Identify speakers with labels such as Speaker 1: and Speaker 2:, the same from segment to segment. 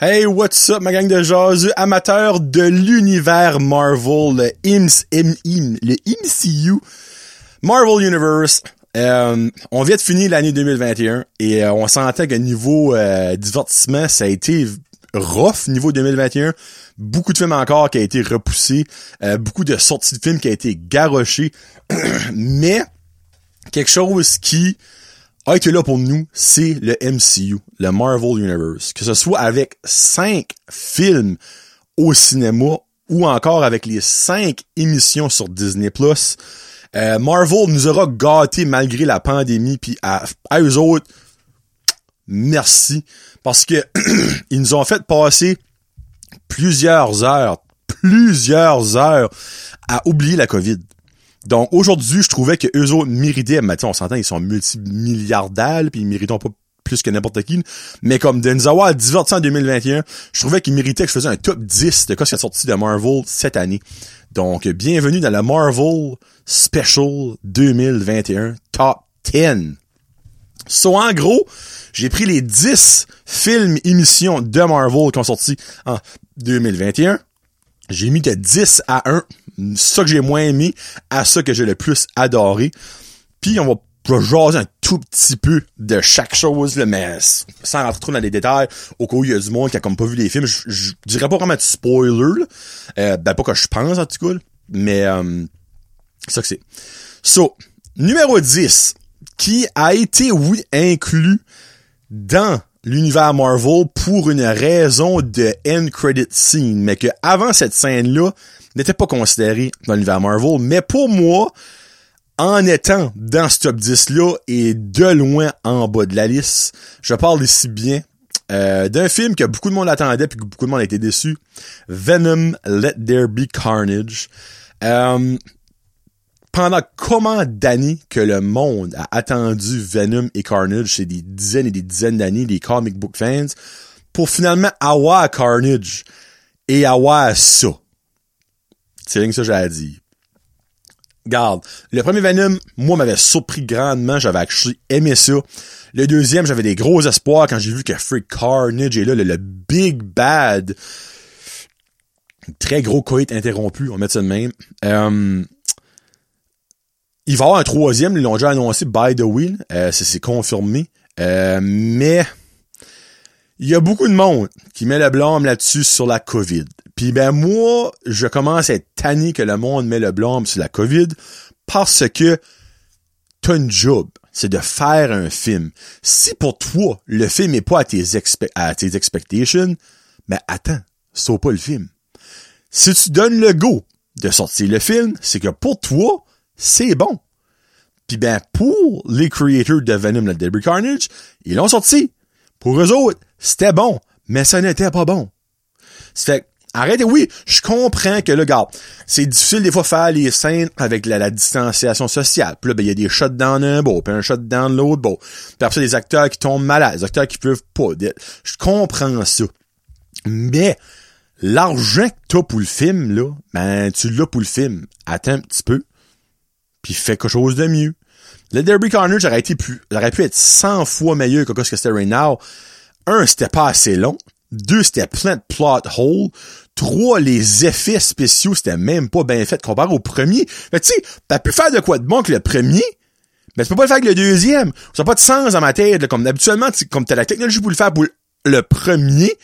Speaker 1: Hey, what's up, ma gang de jazz, amateurs de l'univers Marvel, le, IMS, le MCU, Marvel Universe. Euh, on vient de finir l'année 2021 et euh, on sentait qu'à niveau euh, divertissement, ça a été rough niveau 2021. Beaucoup de films encore qui a été repoussés, euh, beaucoup de sorties de films qui a été garochés, mais quelque chose qui a été là pour nous, c'est le MCU, le Marvel Universe. Que ce soit avec cinq films au cinéma ou encore avec les cinq émissions sur Disney+. Euh, Marvel nous aura gâtés malgré la pandémie, puis à, à eux autres, merci. Parce que ils nous ont fait passer plusieurs heures, plusieurs heures à oublier la COVID. Donc aujourd'hui, je trouvais que eux autres méritaient, mais on s'entend, ils sont multimilliardaires, puis ils méritent pas plus que n'importe qui. Mais comme Denzawa a diverti en 2021, je trouvais qu'il méritait que je faisais un top 10 de quoi qui est sorti de Marvel cette année. Donc, bienvenue dans la Marvel Special 2021 Top 10. So, en gros, j'ai pris les 10 films émissions de Marvel qui ont sorti en 2021. J'ai mis de 10 à 1 ça que j'ai moins aimé à ça que j'ai le plus adoré. Puis on va jaser un tout petit peu de chaque chose, là, mais sans rentrer trop dans les détails, au cas où il y a du monde qui a comme pas vu les films, je, dirais pas vraiment de spoiler, là. Euh, ben pas que je pense en tout cas, mais euh, ça que c'est. So, numéro 10, qui a été, oui, inclus dans l'univers Marvel pour une raison de end credit scene, mais que avant cette scène-là, n'était pas considéré dans l'univers Marvel, mais pour moi, en étant dans ce top 10-là et de loin en bas de la liste, je parle ici bien euh, d'un film que beaucoup de monde attendait puis que beaucoup de monde a été déçu. Venom Let There Be Carnage. Euh, pendant comment d'années que le monde a attendu Venom et Carnage, c'est des dizaines et des dizaines d'années, les comic book fans, pour finalement avoir Carnage et avoir ça? C'est rien que ça j'ai à dire. Garde, le premier Venom, moi, m'avait surpris grandement. J'avais aimé ça. Le deuxième, j'avais des gros espoirs quand j'ai vu que Freak Carnage est là, le, Big Bad. Très gros coït interrompu, on va mettre ça de même. Euh, il va y avoir un troisième, ils l'ont déjà annoncé, by the way. Euh, c'est confirmé. Euh, mais il y a beaucoup de monde qui met le blâme là-dessus sur la COVID. Puis ben moi, je commence à être tanné que le monde met le blâme sur la COVID parce que t'as une job, c'est de faire un film. Si pour toi, le film est pas à tes, à tes expectations, mais attends, sauve pas le film. Si tu donnes le go de sortir le film, c'est que pour toi, c'est bon. Puis ben, pour les creators de Venom the Debris Carnage, ils l'ont sorti. Pour eux autres, c'était bon, mais ça n'était pas bon. C'est Arrêtez, oui, je comprends que le gars, c'est difficile des fois faire les scènes avec la, distanciation sociale. Puis là, ben, il y a des shots dans un beau, puis un shot dans l'autre beau. Puis après des acteurs qui tombent malades, des acteurs qui peuvent pas. Je comprends ça. Mais, l'argent que t'as pour le film, là, ben, tu l'as pour le film. Attends un petit peu. Puis fais quelque chose de mieux. Le Derby Corner, j'aurais été plus, j'aurais pu être 100 fois meilleur que ce que c'était right now. Un, c'était pas assez long. Deux, c'était plein de plot holes. Trois, les effets spéciaux, c'était même pas bien fait comparé au premier. Mais tu sais, t'as pu faire de quoi de bon que le premier, mais tu peux pas le faire avec le deuxième. Ça n'a pas de sens dans ma tête. comme habituellement, comme t'as la technologie pour le faire pour le premier,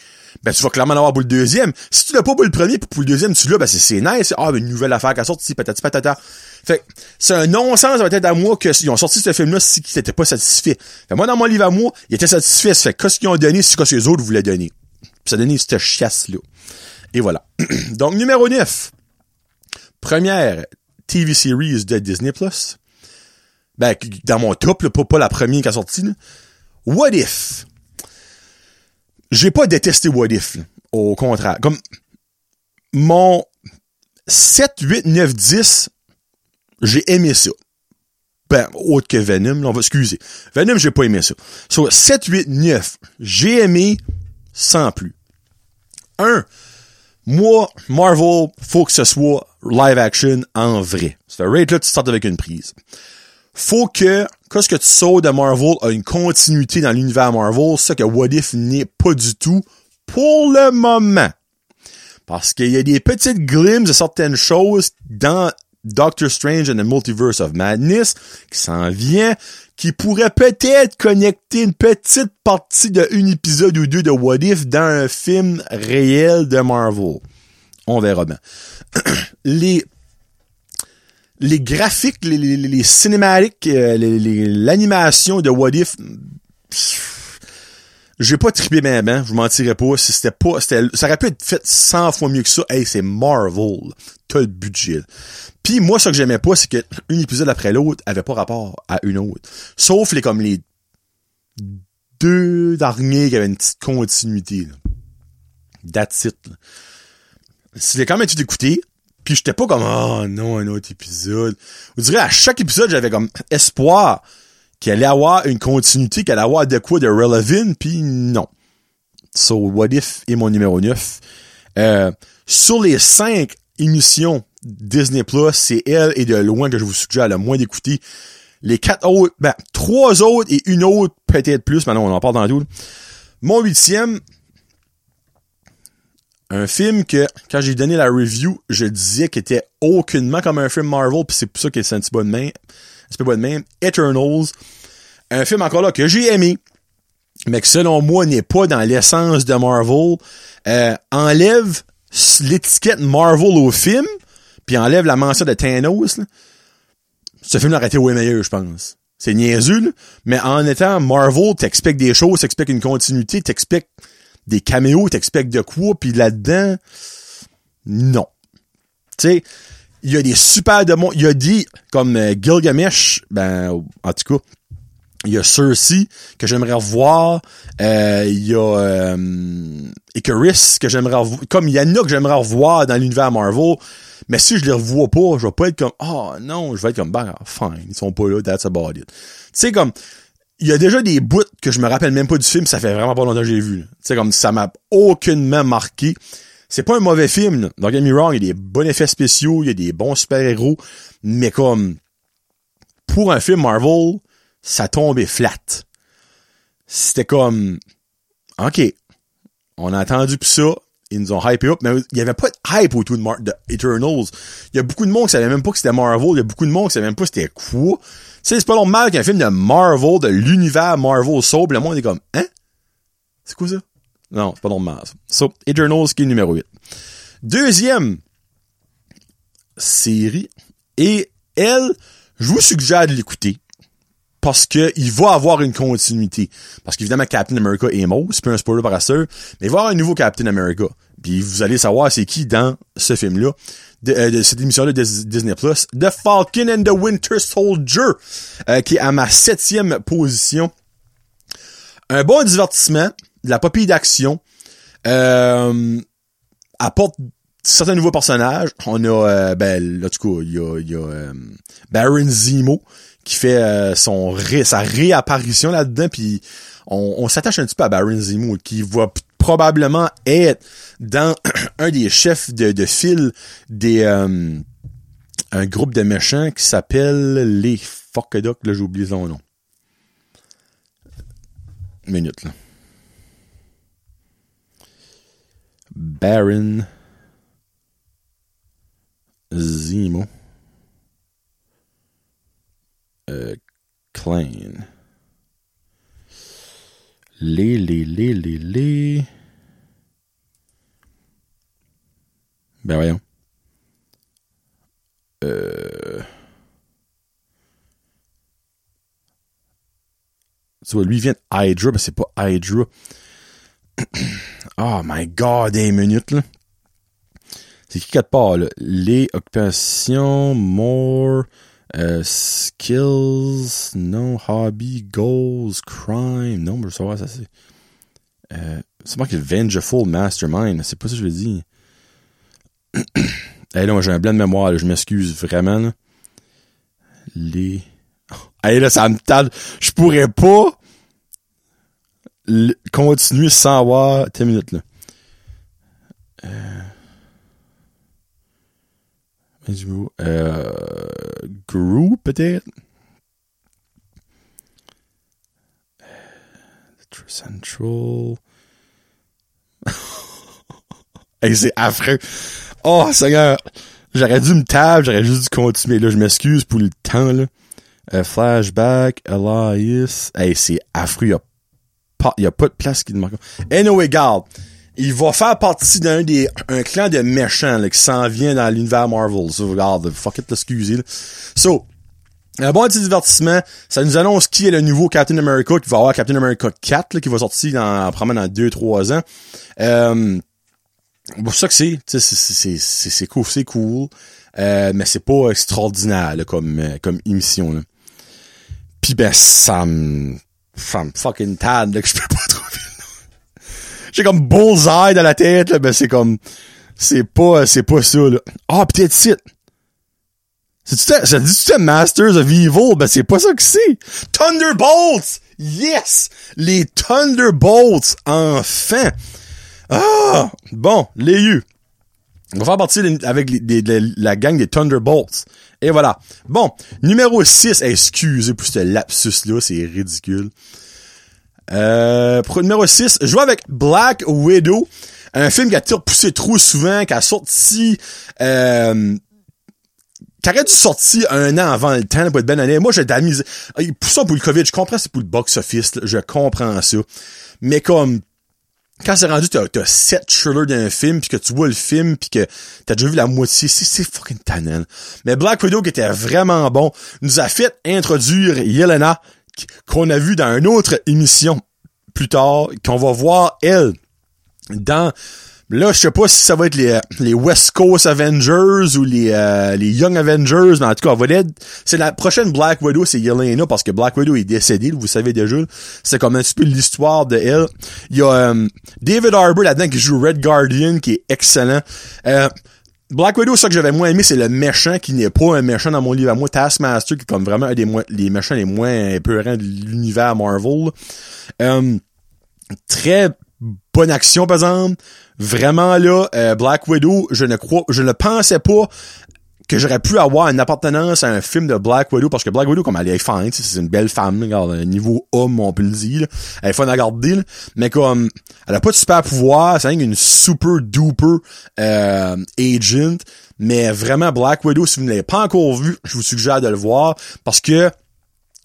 Speaker 1: ben tu vas clairement l'avoir pour le deuxième. Si tu l'as pas pour le premier, pour le deuxième, tu l'as, ben c'est nice. Ah, ben, une nouvelle affaire qui a sorti, patati patata. Fait c'est un non-sens dans tête à moi qu'ils ont sorti ce film-là si qu'ils étaient pas satisfaits. Fait moi, dans mon livre à moi, ils étaient satisfaits. Fait qu'est-ce qu'ils ont donné, c'est ce que les autres voulaient donner. Puis ça donné cette chiasse-là. Et voilà. Donc, numéro 9. Première TV series de Disney+. Ben, dans mon top, pas, pas la première qui a sorti. What If? J'ai pas détesté What If. Au contraire. Comme, mon 7, 8, 9, 10, j'ai aimé ça. Ben, autre que Venom, là, on va excuser. Venom, j'ai pas aimé ça. So, 7, 8, 9, j'ai aimé sans plus. Un, moi, Marvel, faut que ce soit live action en vrai. C'est rate là, tu startes avec une prise. Faut que, qu'est-ce que tu sauves de Marvel a une continuité dans l'univers Marvel, ça que What If n'est pas du tout pour le moment. Parce qu'il y a des petites glimpses de certaines choses dans Doctor Strange and the Multiverse of Madness qui s'en vient, qui pourrait peut-être connecter une petite partie de un épisode ou deux de What If dans un film réel de Marvel. On verra bien. les les graphiques, les, les, cinématiques, euh, l'animation de What If, j'ai pas trippé bien ben, je vous mentirais pas, si c'était pas, ça aurait pu être fait 100 fois mieux que ça. Hey, c'est Marvel. T'as le budget. Puis moi, ce que j'aimais pas, c'est que un épisode après l'autre avait pas rapport à une autre. Sauf les, comme les deux derniers qui avaient une petite continuité, là. That's it, C'était quand même tout écouté. Puis j'étais pas comme, oh non, un autre épisode. Vous direz, à chaque épisode, j'avais comme espoir qu'il allait avoir une continuité, qu'il allait avoir de quoi de relevant, puis non. So, What If est mon numéro 9. Euh, sur les cinq émissions Disney Plus, c'est elle et de loin que je vous suggère le moins d'écouter. Les quatre autres, ben, trois autres et une autre peut-être plus, maintenant on en parle dans tout. Mon huitième, un film que, quand j'ai donné la review, je disais qu'il était aucunement comme un film Marvel, puis c'est pour ça qu'il est senti bon de main. C'est pas bon de main. Eternals. Un film encore là que j'ai aimé, mais que selon moi n'est pas dans l'essence de Marvel. Euh, enlève l'étiquette Marvel au film, puis enlève la mention de Thanos. Ce film aurait été way meilleur, je pense. C'est niaiseux, là. mais en étant Marvel, t'expectes des choses, t'expectes une continuité, t'expectes des caméos, t'expectes de quoi, puis là-dedans, non. Tu sais, il y a des super de Il y a dit, comme euh, Gilgamesh, ben, en tout cas, il y a Cersei que j'aimerais revoir. Euh, il y a euh, Icarus que j'aimerais revoir. Comme il y en a que j'aimerais revoir dans l'univers Marvel. Mais si je les revois pas, je vais pas être comme oh non, je vais être comme ben fine, ils sont pas là, that's about it. Tu sais comme il y a déjà des bouts que je me rappelle même pas du film, ça fait vraiment pas longtemps que j'ai vu. Tu sais comme ça m'a aucunement marqué. C'est pas un mauvais film. Don't get me wrong, il y a des bons effets spéciaux, il y a des bons super-héros, mais comme pour un film Marvel, ça tombait flat. C'était comme OK. On a entendu pis ça, ils nous ont hypé up, mais il y avait pas de hype autour de, Mar de Eternals. Il y a beaucoup de monde qui savait même pas que c'était Marvel, il y a beaucoup de monde qui savait même pas c'était quoi. Tu sais, c'est pas normal qu'un film de Marvel, de l'univers Marvel sauve, le monde est comme Hein? C'est quoi ça? Non, c'est pas normal. Ça. So, Eternals qui est numéro 8. Deuxième série. Et elle, je vous suggère de l'écouter parce que il va avoir une continuité. Parce qu'évidemment, Captain America est mort, c'est pas un spoiler par mais il va y avoir un nouveau Captain America. Puis vous allez savoir c'est qui dans ce film-là, de, euh, cette émission-là de Disney+, The Falcon and the Winter Soldier, euh, qui est à ma septième position. Un bon divertissement, la papille d'action, euh, apporte certains nouveaux personnages. On a, euh, ben, là, du coup, il y a, y a euh, Baron Zemo, qui fait euh, son ré, sa réapparition là-dedans, puis on, s'attache un petit peu à Baron Zemo, qui va probablement être dans un des chefs de, de file des euh, un groupe de méchants qui s'appelle les Fuckaduck, là j'ai oublié son nom. Minute là. Baron Zemo. Euh, Klein. Les, les, les, les, les. Ben voyons. Euh... Tu lui vient de Hydra, mais c'est pas Hydra. oh my god, des minutes, là. C'est qui quatre part, là? Les occupations, more, euh, skills, non, hobby, goals, crime. Non, je veux savoir, ça c'est. Euh, c'est moi qui est Vengeful Mastermind. C'est pas ça que je veux dire. hey, là, moi, j'ai un blanc de mémoire, là, je m'excuse vraiment. Là. Les. Hey, là, ça me tarde. Je pourrais pas continuer sans avoir. T'es minutes, là. Euh... Euh, peut-être? Central. Hey, c'est affreux. Oh, Seigneur. J'aurais dû me table, j'aurais juste dû continuer. Là, je m'excuse pour le temps, là. Euh, flashback, Elias. Hey, c'est affreux. Y a pas, y a pas de place qui demande. Anyway, garde. Il va faire partie d'un des, un clan de méchants, qui s'en vient dans l'univers Marvel. So, regarde, fuck it, excusez. So, un bon petit divertissement. Ça nous annonce qui est le nouveau Captain America, qui va avoir Captain America 4, là, qui va sortir dans, probablement dans 2-3 ans. Euh, pour ça que c'est, c'est, cool, c'est cool. Euh, mais c'est pas extraordinaire, comme, euh, comme émission, là. Pis ben, ça me, ça me fucking tad, là, que je peux pas trouver J'ai comme bullseye dans la tête, là, ben c'est comme, c'est pas, c'est pas ça, là. Ah, oh, peut-être c'est. Ça dit tu Masters of Evil? Ben c'est pas ça que c'est. Thunderbolts! Yes! Les Thunderbolts, enfin! Ah! Bon, les U. On va faire partie avec la gang des Thunderbolts. Et voilà. Bon, numéro 6. Excusez pour ce lapsus-là, c'est ridicule. Euh, numéro 6, je joue avec Black Widow. Un film qui a poussé trop souvent, qui a sorti... Euh, qui aurait dû sortir un an avant le temps pour être bonne année. Moi, j'ai de. Pour ça, pour le COVID, je comprends c'est pour le box-office. Je comprends ça. Mais comme quand c'est rendu, t'as, t'as sept trailers d'un film, puis que tu vois le film, puis que t'as déjà vu la moitié, c'est, c'est fucking tannant. Mais Black Widow, qui était vraiment bon, nous a fait introduire Yelena, qu'on a vu dans une autre émission plus tard, qu'on va voir, elle, dans Là, je sais pas si ça va être les, les West Coast Avengers ou les, euh, les Young Avengers, mais en tout cas, va c'est la prochaine Black Widow, c'est Yelena, parce que Black Widow est décédée, vous savez déjà. C'est comme un petit peu l'histoire de elle. Il y a euh, David Harbour là-dedans qui joue Red Guardian, qui est excellent. Euh, Black Widow, ça que j'avais moins aimé, c'est le méchant qui n'est pas un méchant dans mon livre à moi. Taskmaster, qui est comme vraiment un des les méchants les moins épeurants de l'univers Marvel. très bonne action, par exemple. Vraiment là, euh, Black Widow, je ne crois, je ne pensais pas que j'aurais pu avoir une appartenance à un film de Black Widow parce que Black Widow comme elle est fine c'est une belle femme regarde niveau homme on peut le dire elle est fun à regarder mais comme elle a pas de super pouvoir c'est une super duper euh, agent. Mais vraiment Black Widow si vous ne l'avez pas encore vu je vous suggère de le voir parce que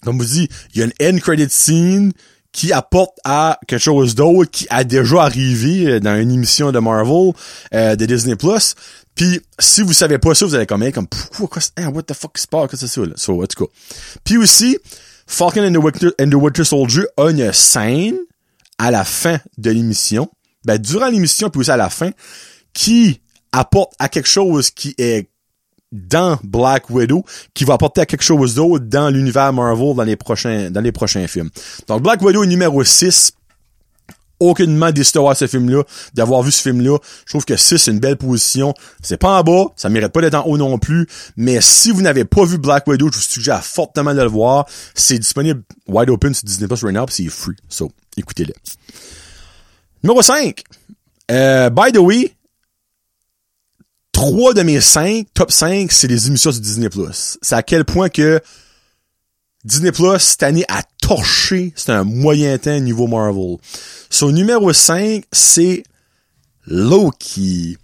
Speaker 1: comme vous dis il y a une end credit scene qui apporte à quelque chose d'autre qui a déjà arrivé euh, dans une émission de Marvel euh, de Disney Plus. Puis si vous savez pas ça, vous allez comme comme pourquoi what the fuck se passe que c'est ça là. So, en tout cas. Puis aussi Falcon and the, Winter, and the Winter Soldier a une scène à la fin de l'émission, ben durant l'émission puis aussi à la fin qui apporte à quelque chose qui est dans Black Widow qui va apporter à quelque chose d'autre dans l'univers Marvel dans les prochains dans les prochains films. Donc Black Widow numéro 6. Aucunement décidé d'avoir ce film-là, d'avoir vu ce film-là. Je trouve que 6, c'est une belle position. C'est pas en bas, ça mérite pas d'être en haut non plus. Mais si vous n'avez pas vu Black Widow, je vous suggère fortement de le voir. C'est disponible wide open sur Disney Plus right now, c'est free. So, écoutez-le. Numéro 5. Euh, by the way, trois de mes cinq, top 5, c'est les émissions du Disney+. C'est à quel point que Disney Plus, cette année, a torché, c'est un moyen temps niveau Marvel. Son numéro 5, c'est Loki.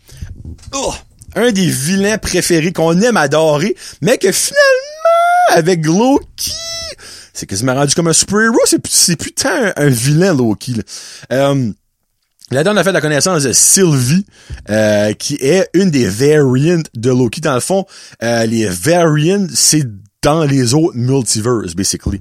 Speaker 1: Oh, un des vilains préférés qu'on aime adorer, mais que finalement, avec Loki, c'est quasiment rendu comme un super-héros, c'est, c'est putain un, vilain Loki. Euh, Là-dedans, a fait la connaissance de Sylvie, euh, qui est une des variants de Loki. Dans le fond, euh, les variants, c'est dans les autres multiverses, basically.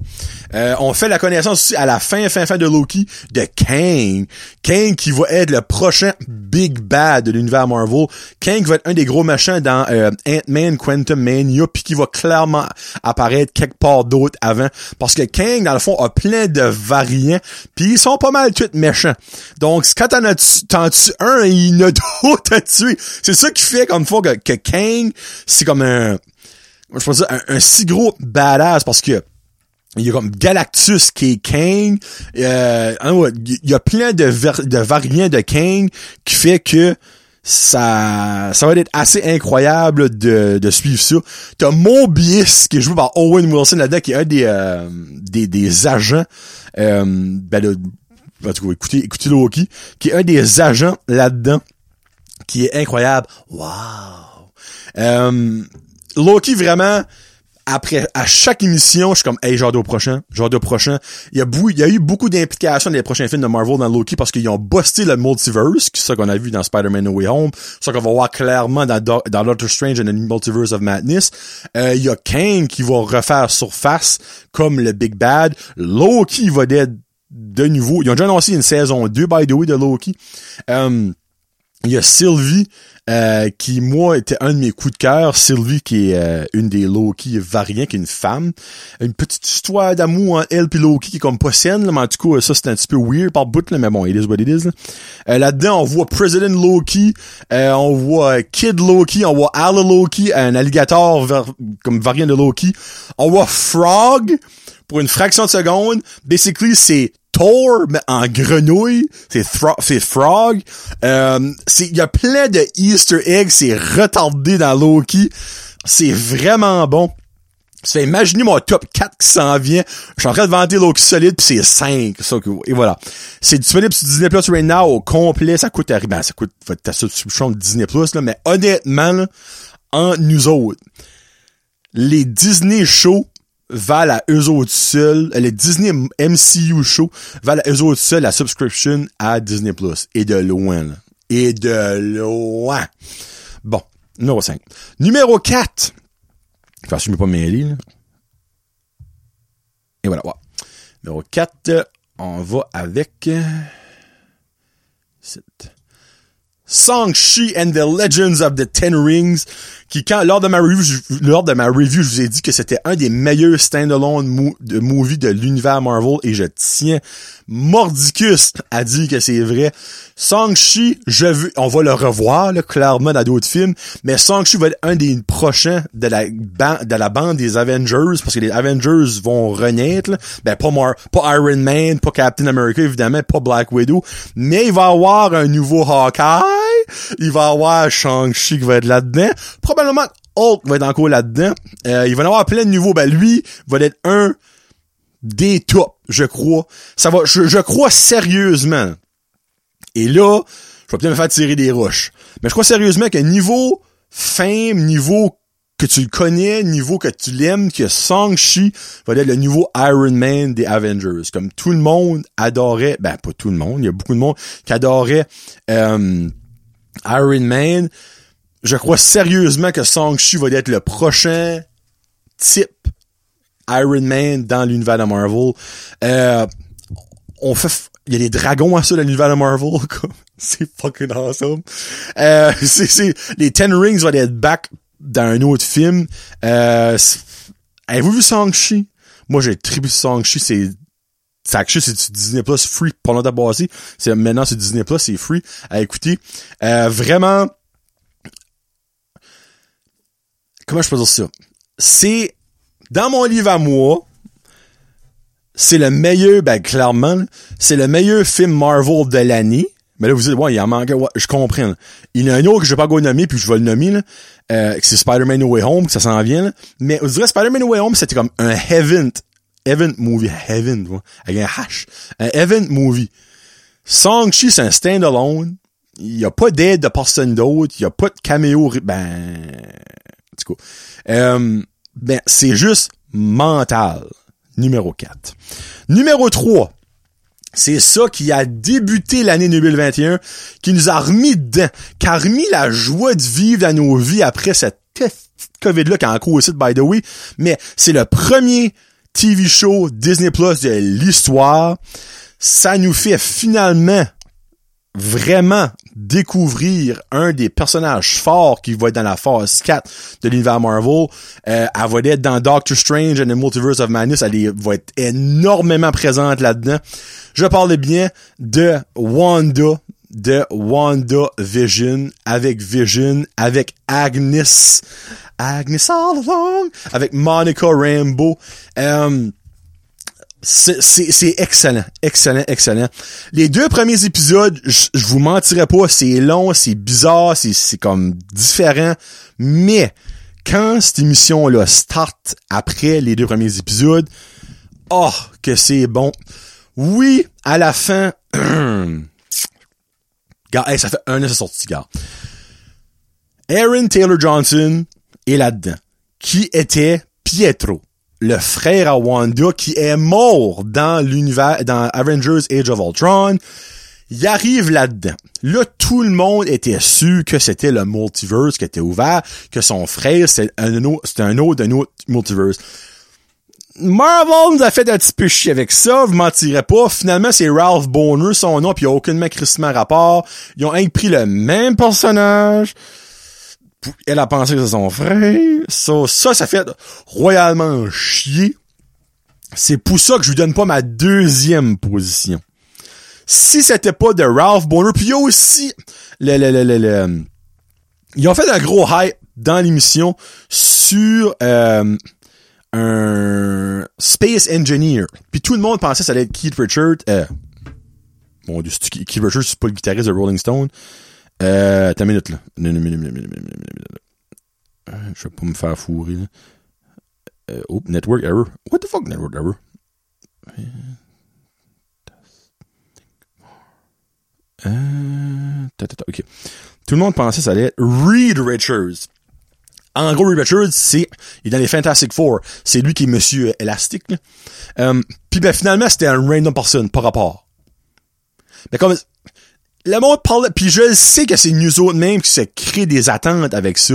Speaker 1: Euh, on fait la connaissance aussi à la fin, fin, fin de Loki de Kang. Kang qui va être le prochain Big Bad de l'univers Marvel. Kang va être un des gros machins dans euh, Ant-Man Quantum Mania, puis qui va clairement apparaître quelque part d'autre avant. Parce que Kang, dans le fond, a plein de variants, puis ils sont pas mal tous méchants. Donc, quand t'en as tu un, il a d'autres à tuer. C'est ça qui fait, comme fois, que, que Kang, c'est comme un je pense un, un si gros badass parce que il y a comme Galactus qui est Kang. Euh, il y a plein de, de variants de Kang qui fait que ça ça va être assez incroyable de, de suivre ça. T'as Mobius qui est joué par Owen Wilson là-dedans, qui est un des, euh, des, des agents euh, ben là, écoutez, écoutez Loki, qui est un des agents là-dedans qui est incroyable. Wow! Euh, Loki, vraiment, après, à chaque émission, je suis comme, hey, genre prochain, genre prochain. Il y a, il y a eu beaucoup d'implications dans les prochains films de Marvel dans Loki parce qu'ils ont busté le multiverse, c'est ça qu'on a vu dans Spider-Man No Way Home, ça qu'on va voir clairement dans, dans Doctor Strange and the Multiverse of Madness. Euh, il y a Kane qui va refaire surface comme le Big Bad. Loki va être de nouveau. Ils ont déjà annoncé une saison 2, by the way, de Loki. Euh, il y a Sylvie euh, qui, moi, était un de mes coups de cœur. Sylvie, qui est euh, une des Loki variants, qui est une femme. Une petite histoire d'amour entre elle et Loki qui est comme pas saine, mais en tout cas, ça, c'est un petit peu weird par bout, là, mais bon, it is what it is. Là. Euh, là-dedans, on voit President Loki, on voit Kid Loki, on voit Ala Loki, un alligator comme variant de Loki. On voit Frog, pour une fraction de seconde. Basically, c'est Thor, en grenouille, c'est c'est Frog. Euh, il y a plein de Easter eggs, c'est retardé dans Loki. C'est vraiment bon. C'est imaginez mon top 4 qui s'en vient. Je suis en train de vanter Loki solide puis c'est 5. Ça, et voilà. C'est disponible sur Disney Plus right now au complet. Ça coûte, ben, ça coûte ta subscription de Disney Plus, là, mais honnêtement, en nous autres, les Disney shows valent à eux autres seuls, les Disney MCU show valent à eux autres seuls la subscription à Disney Plus. Et de loin, là. Et de loin. Bon. Numéro 5. Numéro 4. Enfin, je ne pas mêler, là. Et voilà. Numéro 4, on va avec... Shang-Chi and the Legends of the Ten Rings, qui quand lors de ma review, je, lors de ma review, je vous ai dit que c'était un des meilleurs standalone de movies de l'univers Marvel et je tiens mordicus à dire que c'est vrai. Shang-Chi, je veux, on va le revoir, là, clairement, dans d'autres films, mais Shang-Chi va être un des prochains de la, bande, de la bande des Avengers, parce que les Avengers vont renaître, Ben, pas, pas Iron Man, pas Captain America, évidemment, pas Black Widow, mais il va avoir un nouveau Hawkeye, il va avoir Shang-Chi qui va être là-dedans, probablement Hulk va être encore là-dedans, euh, il va y avoir plein de nouveaux, ben, lui va être un des tops, je crois. Ça va, je, crois sérieusement et là, je vais peut-être me faire tirer des roches. Mais je crois sérieusement que niveau fame, niveau que tu le connais, niveau que tu l'aimes, que Shang-Chi va être le nouveau Iron Man des Avengers. Comme tout le monde adorait, ben pas tout le monde, il y a beaucoup de monde qui adorait euh, Iron Man. Je crois sérieusement que Shang-Chi va être le prochain type Iron Man dans l'univers de Marvel. Euh, on fait il y a des dragons à ça dans l'univers de Marvel, C'est fucking awesome. Euh, c'est, c'est, les Ten Rings vont être back dans un autre film. Euh, avez-vous vu Shang-Chi? Moi, j'ai tribu Shang-Chi, c'est, Shang-Chi, c'est du Disney Plus free. Pour longtemps passé, c'est, maintenant, c'est Disney Plus, c'est free à écouter. Euh, vraiment, comment je peux dire ça? C'est, dans mon livre à moi, c'est le meilleur, ben clairement, c'est le meilleur film Marvel de l'année. Mais là, vous dites, ouais, il en manque, ouais, je comprends. Il y en a un autre que je vais pas go nommer, puis je vais le nommer, là, euh, c'est Spider-Man No Way Home, que ça s'en vient, là. Mais vous direz, Spider-Man No Way Home, c'était comme un heaven, heaven movie, heaven, avec un H. Un heaven movie. Shang-Chi, c'est un standalone. Il y a pas d'aide de personne d'autre. Il y a pas de caméo, ben, en tout cas. Euh, ben, c'est juste mental numéro 4. Numéro 3. C'est ça qui a débuté l'année 2021, qui nous a remis dedans, qui a remis la joie de vivre dans nos vies après cette COVID-là qui a encore aussi, by the way. Mais c'est le premier TV show Disney Plus de l'histoire. Ça nous fait finalement vraiment découvrir un des personnages forts qui va être dans la phase 4 de l'univers Marvel. Euh, elle va être dans Doctor Strange and the Multiverse of Madness. Elle va être énormément présente là-dedans. Je parle bien de Wanda, de Wanda Vision, avec Vision, avec Agnes, Agnes all along, avec Monica Rambeau. Euh, c'est excellent, excellent, excellent. Les deux premiers épisodes, je vous mentirais pas, c'est long, c'est bizarre, c'est comme différent, mais quand cette émission-là start après les deux premiers épisodes, oh, que c'est bon. Oui, à la fin, hey, ça fait un an que sorti, gars. Aaron Taylor Johnson est là-dedans. Qui était Pietro, le frère à Wanda qui est mort dans l'univers, dans Avengers Age of Ultron. Il arrive là-dedans. Là, tout le monde était sûr que c'était le multiverse qui était ouvert, que son frère, c'était un, autre, c'était un autre, multiverse. Marvel nous a fait un petit peu chier avec ça, vous mentirez pas. Finalement, c'est Ralph Bonner, son nom, puis il a aucunement crissement rapport. Ils ont pris le même personnage. Elle a pensé que c'est son frère. Ça, ça, ça fait royalement chier. C'est pour ça que je lui donne pas ma deuxième position. Si c'était pas de Ralph Bonner, puis il y aussi ils ont fait un gros hype dans l'émission sur euh, un Space Engineer. Puis tout le monde pensait que ça allait être Keith Richards. Euh, dieu, Keith Richards, c'est pas le guitariste de Rolling Stone. Euh, t'as une minute, là. Je vais pas me faire fourrer, là. Euh, oh, network error. What the fuck, network error? Euh, ok. Tout le monde pensait que ça allait être Reed Richards. En gros, Reed Richards, c'est, il est dans les Fantastic Four. C'est lui qui est Monsieur Élastique, euh, Puis ben, finalement, c'était un random person, par rapport. Mais comme, le monde parle, puis je sais que c'est nous autres même qui se créent des attentes avec ça.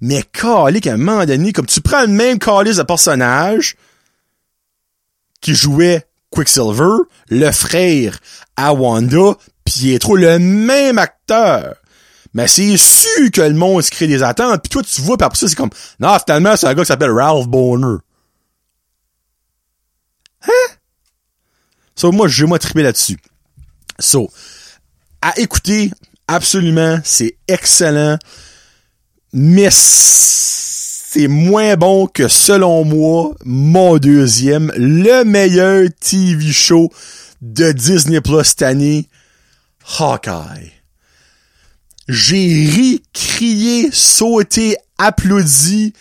Speaker 1: Mais calique, à un moment donné, comme tu prends le même calice de personnage qui jouait Quicksilver, le frère à Wanda, Pietro, le même acteur. Mais c'est sûr que le monde se crée des attentes, puis toi tu vois, puis après ça c'est comme, non, finalement c'est un gars qui s'appelle Ralph Bonner. Hein? So, moi, je vais moi triper là-dessus. So, à écouter, absolument, c'est excellent, mais c'est moins bon que, selon moi, mon deuxième, le meilleur TV show de Disney Plus cette année, Hawkeye. J'ai ri, crié, sauté, applaudi,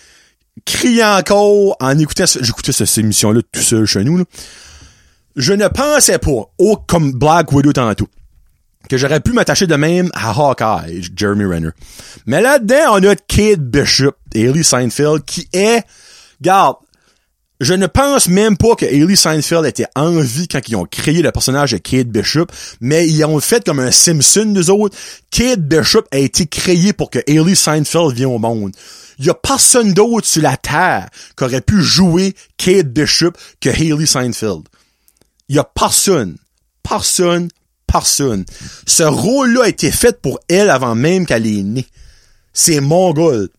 Speaker 1: crié encore en écoutant, j'écoutais cette émission-là tout seul chez nous, Je ne pensais pas, oh, comme Black Widow tantôt, que j'aurais pu m'attacher de même à Hawkeye, Jeremy Renner. Mais là-dedans, on a Kate Bishop, Haley Seinfeld, qui est, garde, je ne pense même pas que Haley Seinfeld était en vie quand ils ont créé le personnage de Kate Bishop, mais ils ont fait comme un Simpson des autres. Kate Bishop a été créé pour que Haley Seinfeld vienne au monde. Il y a personne d'autre sur la Terre qui aurait pu jouer Kate Bishop que Haley Seinfeld. Il y a personne. Personne, personne. Ce rôle-là a été fait pour elle avant même qu'elle est née. C'est mongol.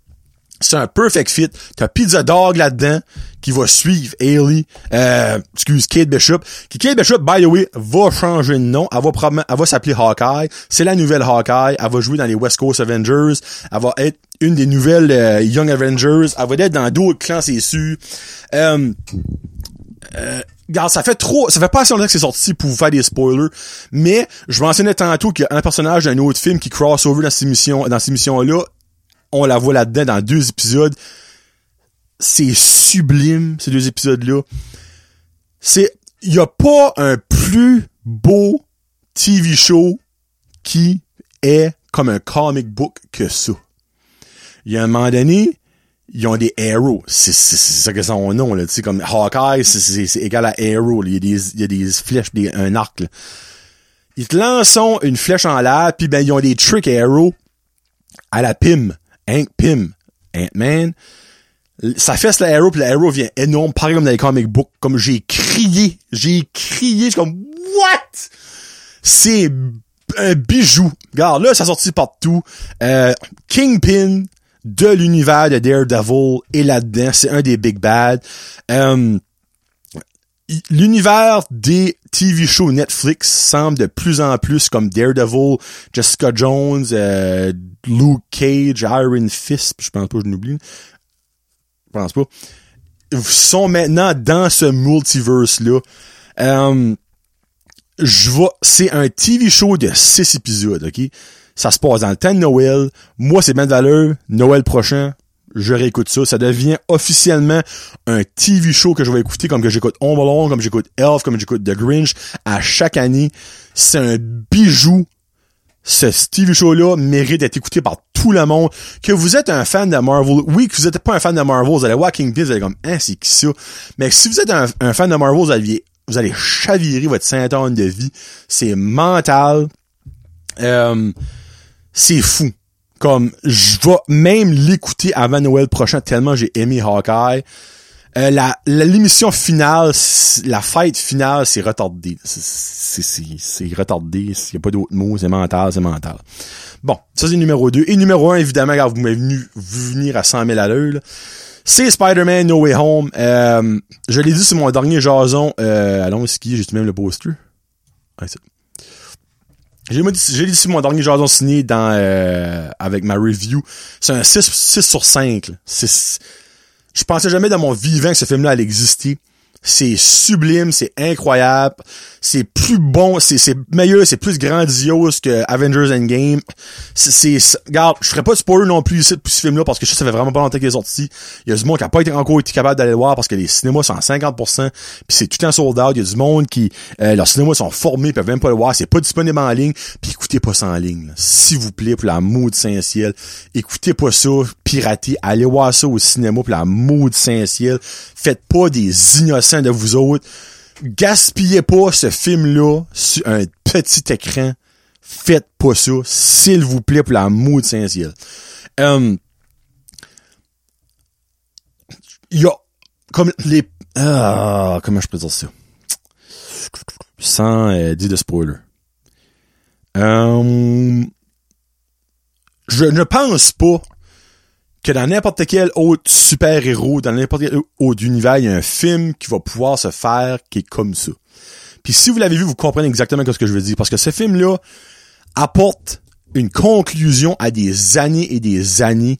Speaker 1: C'est un perfect fit. T'as Pizza Dog là-dedans qui va suivre Haley, euh, excuse, Kate Bishop. Kate Bishop, by the way, va changer de nom. Elle va probablement, elle va s'appeler Hawkeye. C'est la nouvelle Hawkeye. Elle va jouer dans les West Coast Avengers. Elle va être une des nouvelles euh, Young Avengers. Elle va être dans d'autres clans, c'est sûr. Euh, euh, ça fait trop, ça fait pas assez longtemps que c'est sorti pour vous faire des spoilers, mais je mentionnais tantôt qu'il y a un personnage d'un autre film qui cross over dans cette émission, dans cette émission-là. On la voit là-dedans dans deux épisodes. C'est sublime, ces deux épisodes-là. C'est, il y a pas un plus beau TV show qui est comme un comic book que ça. Il y a un moment donné, ils ont des arrows. C'est ça que son nom, là. Tu sais, comme Hawkeye, c'est égal à arrow. Il y a des, il y a des flèches, des, un arc, là. Ils te lancent une flèche en l'air, puis ben, ils ont des trick arrows à la Pim. Hank Pym. Ant-Man. Ça fait la arrow, puis l'arrow vient énorme, pareil comme dans les comic books. Comme j'ai crié. J'ai crié. Suis comme, what? C'est un bijou. Regarde, là, ça sorti partout. Euh, Kingpin, de l'univers de Daredevil est là-dedans. C'est un des big bad. Euh, l'univers des TV shows Netflix semble de plus en plus comme Daredevil, Jessica Jones, euh, Luke Cage, Iron Fist, je pense pas, je n'oublie. Je pense pas. Sont maintenant dans ce multiverse-là. Euh, je vois, c'est un TV show de six épisodes, ok? Ça se passe dans le temps de Noël. Moi, c'est bien de valeur. Noël prochain, je réécoute ça. Ça devient officiellement un TV show que je vais écouter comme que j'écoute Home Alone, comme j'écoute Elf, comme j'écoute The Grinch à chaque année. C'est un bijou. ce TV show-là mérite d'être écouté par tout le monde. Que vous êtes un fan de Marvel, oui, que vous êtes pas un fan de Marvel, vous allez voir Kingpin, vous allez comme, hein, c'est qui ça? Mais si vous êtes un, fan de Marvel, vous allez, vous allez chavirer votre saint de vie. C'est mental. Euh, c'est fou. Comme, je vais même l'écouter avant Noël prochain tellement j'ai aimé Hawkeye. Euh, la l'émission finale, la fête finale, c'est retardé. C'est retardé. Il n'y a pas d'autres mots. C'est mental, c'est mental. Bon, ça c'est numéro 2. Et numéro 1, évidemment, quand vous m'avez venu venir à 100 000 à l'heure, c'est Spider-Man No Way Home. Euh, je l'ai dit sur mon dernier jason. Euh, allons skier, j'ai même le poster. Ouais, j'ai dit, mon dernier jason signé dans euh, avec ma review. C'est un 6, 6 sur 5. C'est je pensais jamais dans mon vivant que ce film-là allait exister. C'est sublime, c'est incroyable, c'est plus bon, c'est meilleur, c'est plus grandiose que Avengers Endgame. C'est regarde, je ferais pas de spoiler non plus ici pour ce film là parce que ça fait vraiment pas longtemps qu'il est sorti. Il y a du monde qui a pas été encore été capable d'aller le voir parce que les cinémas sont à 50%, puis c'est tout un sold out, il y a du monde qui euh, leurs cinémas sont formés, peuvent même pas le voir, c'est pas disponible en ligne, puis écoutez pas ça en ligne. S'il vous plaît pour l'amour de Saint-Ciel, écoutez pas ça pirater, allez voir ça au cinéma pour l'amour de Saint-Ciel. Faites pas des innocents de vous autres. Gaspillez pas ce film-là sur un petit écran. Faites pas ça, s'il vous plaît, pour l'amour de Saint-Ciel. Euh, il y a comme les ah, comment je peux dire ça? Sans euh, dire de spoiler euh, je ne pense pas que dans n'importe quel autre super-héros, dans n'importe quel autre univers, il y a un film qui va pouvoir se faire qui est comme ça. Puis si vous l'avez vu, vous comprenez exactement ce que je veux dire. Parce que ce film-là apporte une conclusion à des années et des années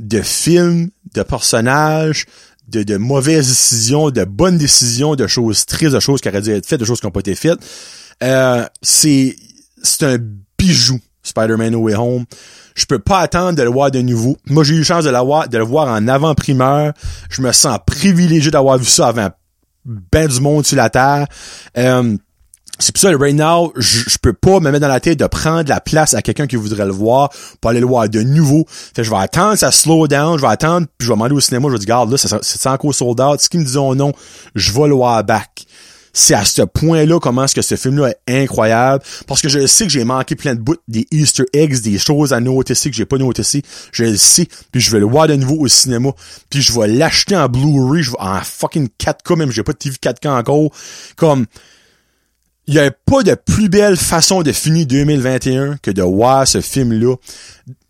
Speaker 1: de films, de personnages, de, de mauvaises décisions, de bonnes décisions, de choses tristes, de choses qui auraient dû être faites, de choses qui n'ont pas été faites. Euh, c'est, c'est un bijou, Spider-Man No Way Home je peux pas attendre de le voir de nouveau. Moi, j'ai eu chance de, la de le voir en avant-primeur. Je me sens privilégié d'avoir vu ça avant ben du monde sur la terre. Euh, c'est pour ça, right now, je, peux pas me mettre dans la tête de prendre la place à quelqu'un qui voudrait le voir pour aller le voir de nouveau. Fait je vais attendre ça slow down, je vais attendre, puis je vais demander au cinéma, je vais dire, regarde, là, c'est encore sold out. Ce qu'ils me disent non, je vais le voir back c'est à ce point-là comment est-ce que ce film-là est incroyable. Parce que je sais que j'ai manqué plein de bouts, des Easter eggs, des choses à noter que j'ai pas noté Je le sais. Puis je vais le voir de nouveau au cinéma. Puis je vais l'acheter en Blu-ray, en fucking 4K, même j'ai pas de TV 4K encore. Comme, il y a pas de plus belle façon de finir 2021 que de voir ce film-là.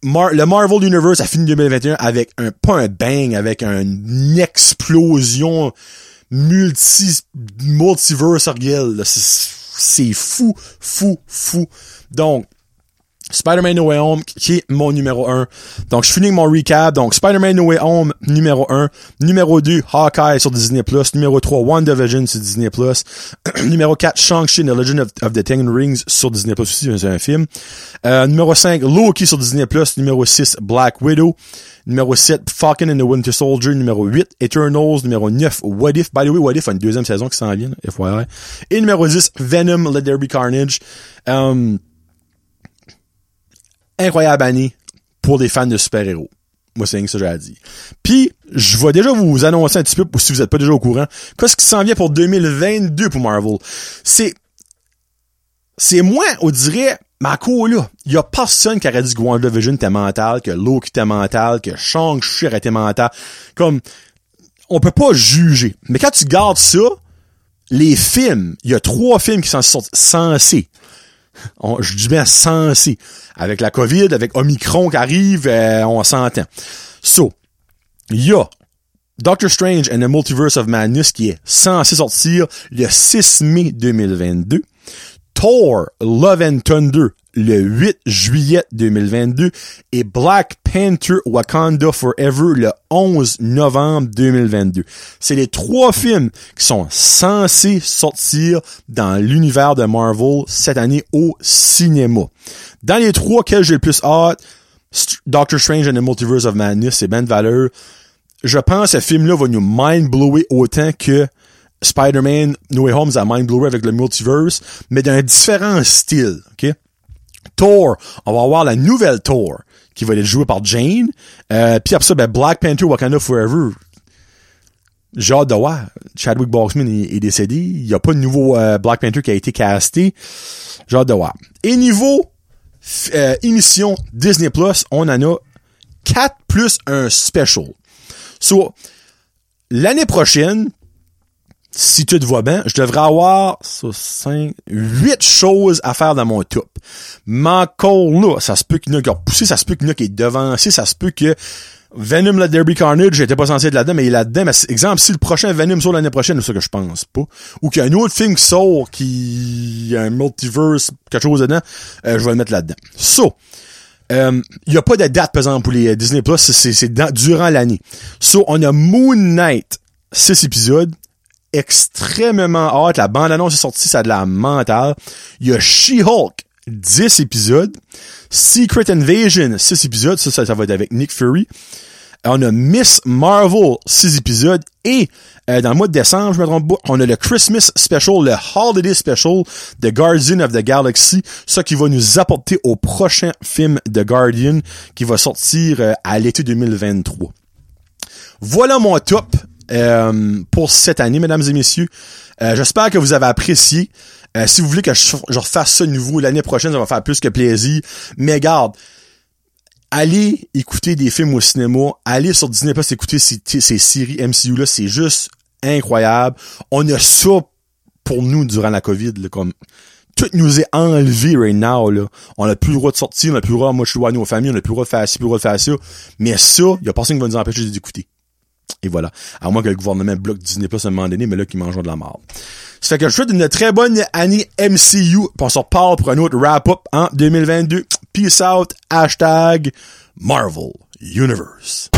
Speaker 1: le Marvel Universe a fini 2021 avec un, pas un bang, avec une explosion multi multiverse C'est fou, fou, fou. Donc, Spider-Man No Way Home, qui est mon numéro 1. Donc, je finis mon recap. Donc, Spider-Man No Way Home, numéro 1. Numéro 2, Hawkeye sur Disney+. Numéro 3, WandaVision sur Disney+. numéro 4, Shang-Chi The Legend of, the Ten Rings sur Disney+. aussi, c'est un film. Euh, numéro 5, Loki sur Disney+. Numéro 6, Black Widow. Numéro 7, Falcon and the Winter Soldier. Numéro 8, Eternals. Numéro 9, What If. By the way, What If a une deuxième saison qui s'en vient, FYI. Et numéro 10, Venom, Let There Be Carnage. Um, incroyable année pour des fans de super-héros. Moi, c'est ça que j'ai à dire. Puis, je vais déjà vous annoncer un petit peu, si vous n'êtes pas déjà au courant, qu'est-ce qui s'en vient pour 2022 pour Marvel? C'est, c'est moins, on dirait, ma là, il y a personne qui aurait dit que WandaVision était mental, que Loki était mental, que Shang-Chi était mental. Comme, on peut pas juger. Mais quand tu gardes ça, les films, il y a trois films qui sont censés je dis bien censé. Avec la COVID, avec Omicron qui arrive, euh, on s'entend. So, il y a Doctor Strange and the Multiverse of Madness qui est censé sortir le 6 mai 2022. Thor Love and Thunder le 8 juillet 2022 et Black Panther Wakanda Forever le 11 novembre 2022. C'est les trois films qui sont censés sortir dans l'univers de Marvel cette année au cinéma. Dans les trois quels j'ai le plus hâte, Doctor Strange and the Multiverse of Madness, c'est Ben Valeur. Je pense que ce film-là va nous mind-blower autant que Spider-Man No Way Home a mind-blower avec le multiverse, mais d'un différent style, ok? Thor, on va avoir la nouvelle Thor qui va être jouée par Jane. Euh, puis après ça, ben Black Panther Wakanda Forever. J'ai hâte. Chadwick Boseman est, décédé. Il n'y a pas de nouveau euh, Black Panther qui a été casté. J'ai hâte. Et niveau euh, émission Disney Plus, on en a 4 plus un special. So, l'année prochaine, si tu te vois bien, je devrais avoir ça, 5, 8 choses à faire dans mon top. Mais encore là, ça se peut qu'il y en a qui a poussé, ça se peut qu'il y en a qui est devancé, ça se peut que Venom la Derby Carnage, j'étais pas censé être là-dedans, mais il est là-dedans. Mais exemple, si le prochain Venom sort l'année prochaine, c'est ça que je pense pas. Ou qu'il y a un autre film qui sort, qui a un multiverse, quelque chose dedans, euh, je vais le mettre là-dedans. So, il euh, y a pas de date, par exemple, pour les Disney Plus, c'est durant l'année. So, on a Moon Knight, 6 épisodes, extrêmement hâte. La bande-annonce est sortie, ça a de la mentale. Il y a She-Hulk, 10 épisodes. Secret Invasion, 6 épisodes. Ça, ça, va être avec Nick Fury. On a Miss Marvel, 6 épisodes. Et euh, dans le mois de décembre, je me trompe pas, on a le Christmas Special, le Holiday Special de Guardian of the Galaxy. Ça qui va nous apporter au prochain film de Guardian qui va sortir euh, à l'été 2023. Voilà mon top. Euh, pour cette année, mesdames et messieurs. Euh, j'espère que vous avez apprécié. Euh, si vous voulez que je, refasse ça de nouveau l'année prochaine, ça va faire plus que plaisir. Mais garde, allez écouter des films au cinéma, allez sur Disney Plus écouter ces, ces séries MCU là, c'est juste incroyable. On a ça pour nous durant la COVID, là, comme tout nous est enlevé right now, là. On n'a plus le droit de sortir, on n'a plus le droit, moi je suis loin de nos familles, on n'a plus le droit de faire ci, plus le droit de faire ça. Mais ça, il y a personne qui va nous empêcher d'écouter. Et voilà. À moins que le gouvernement bloque Disney Plus à un moment donné, mais là, qui mangent de la mort. Ça fait que je souhaite une très bonne année MCU. Puis on se pour un autre wrap-up en 2022. Peace out. Hashtag Marvel Universe.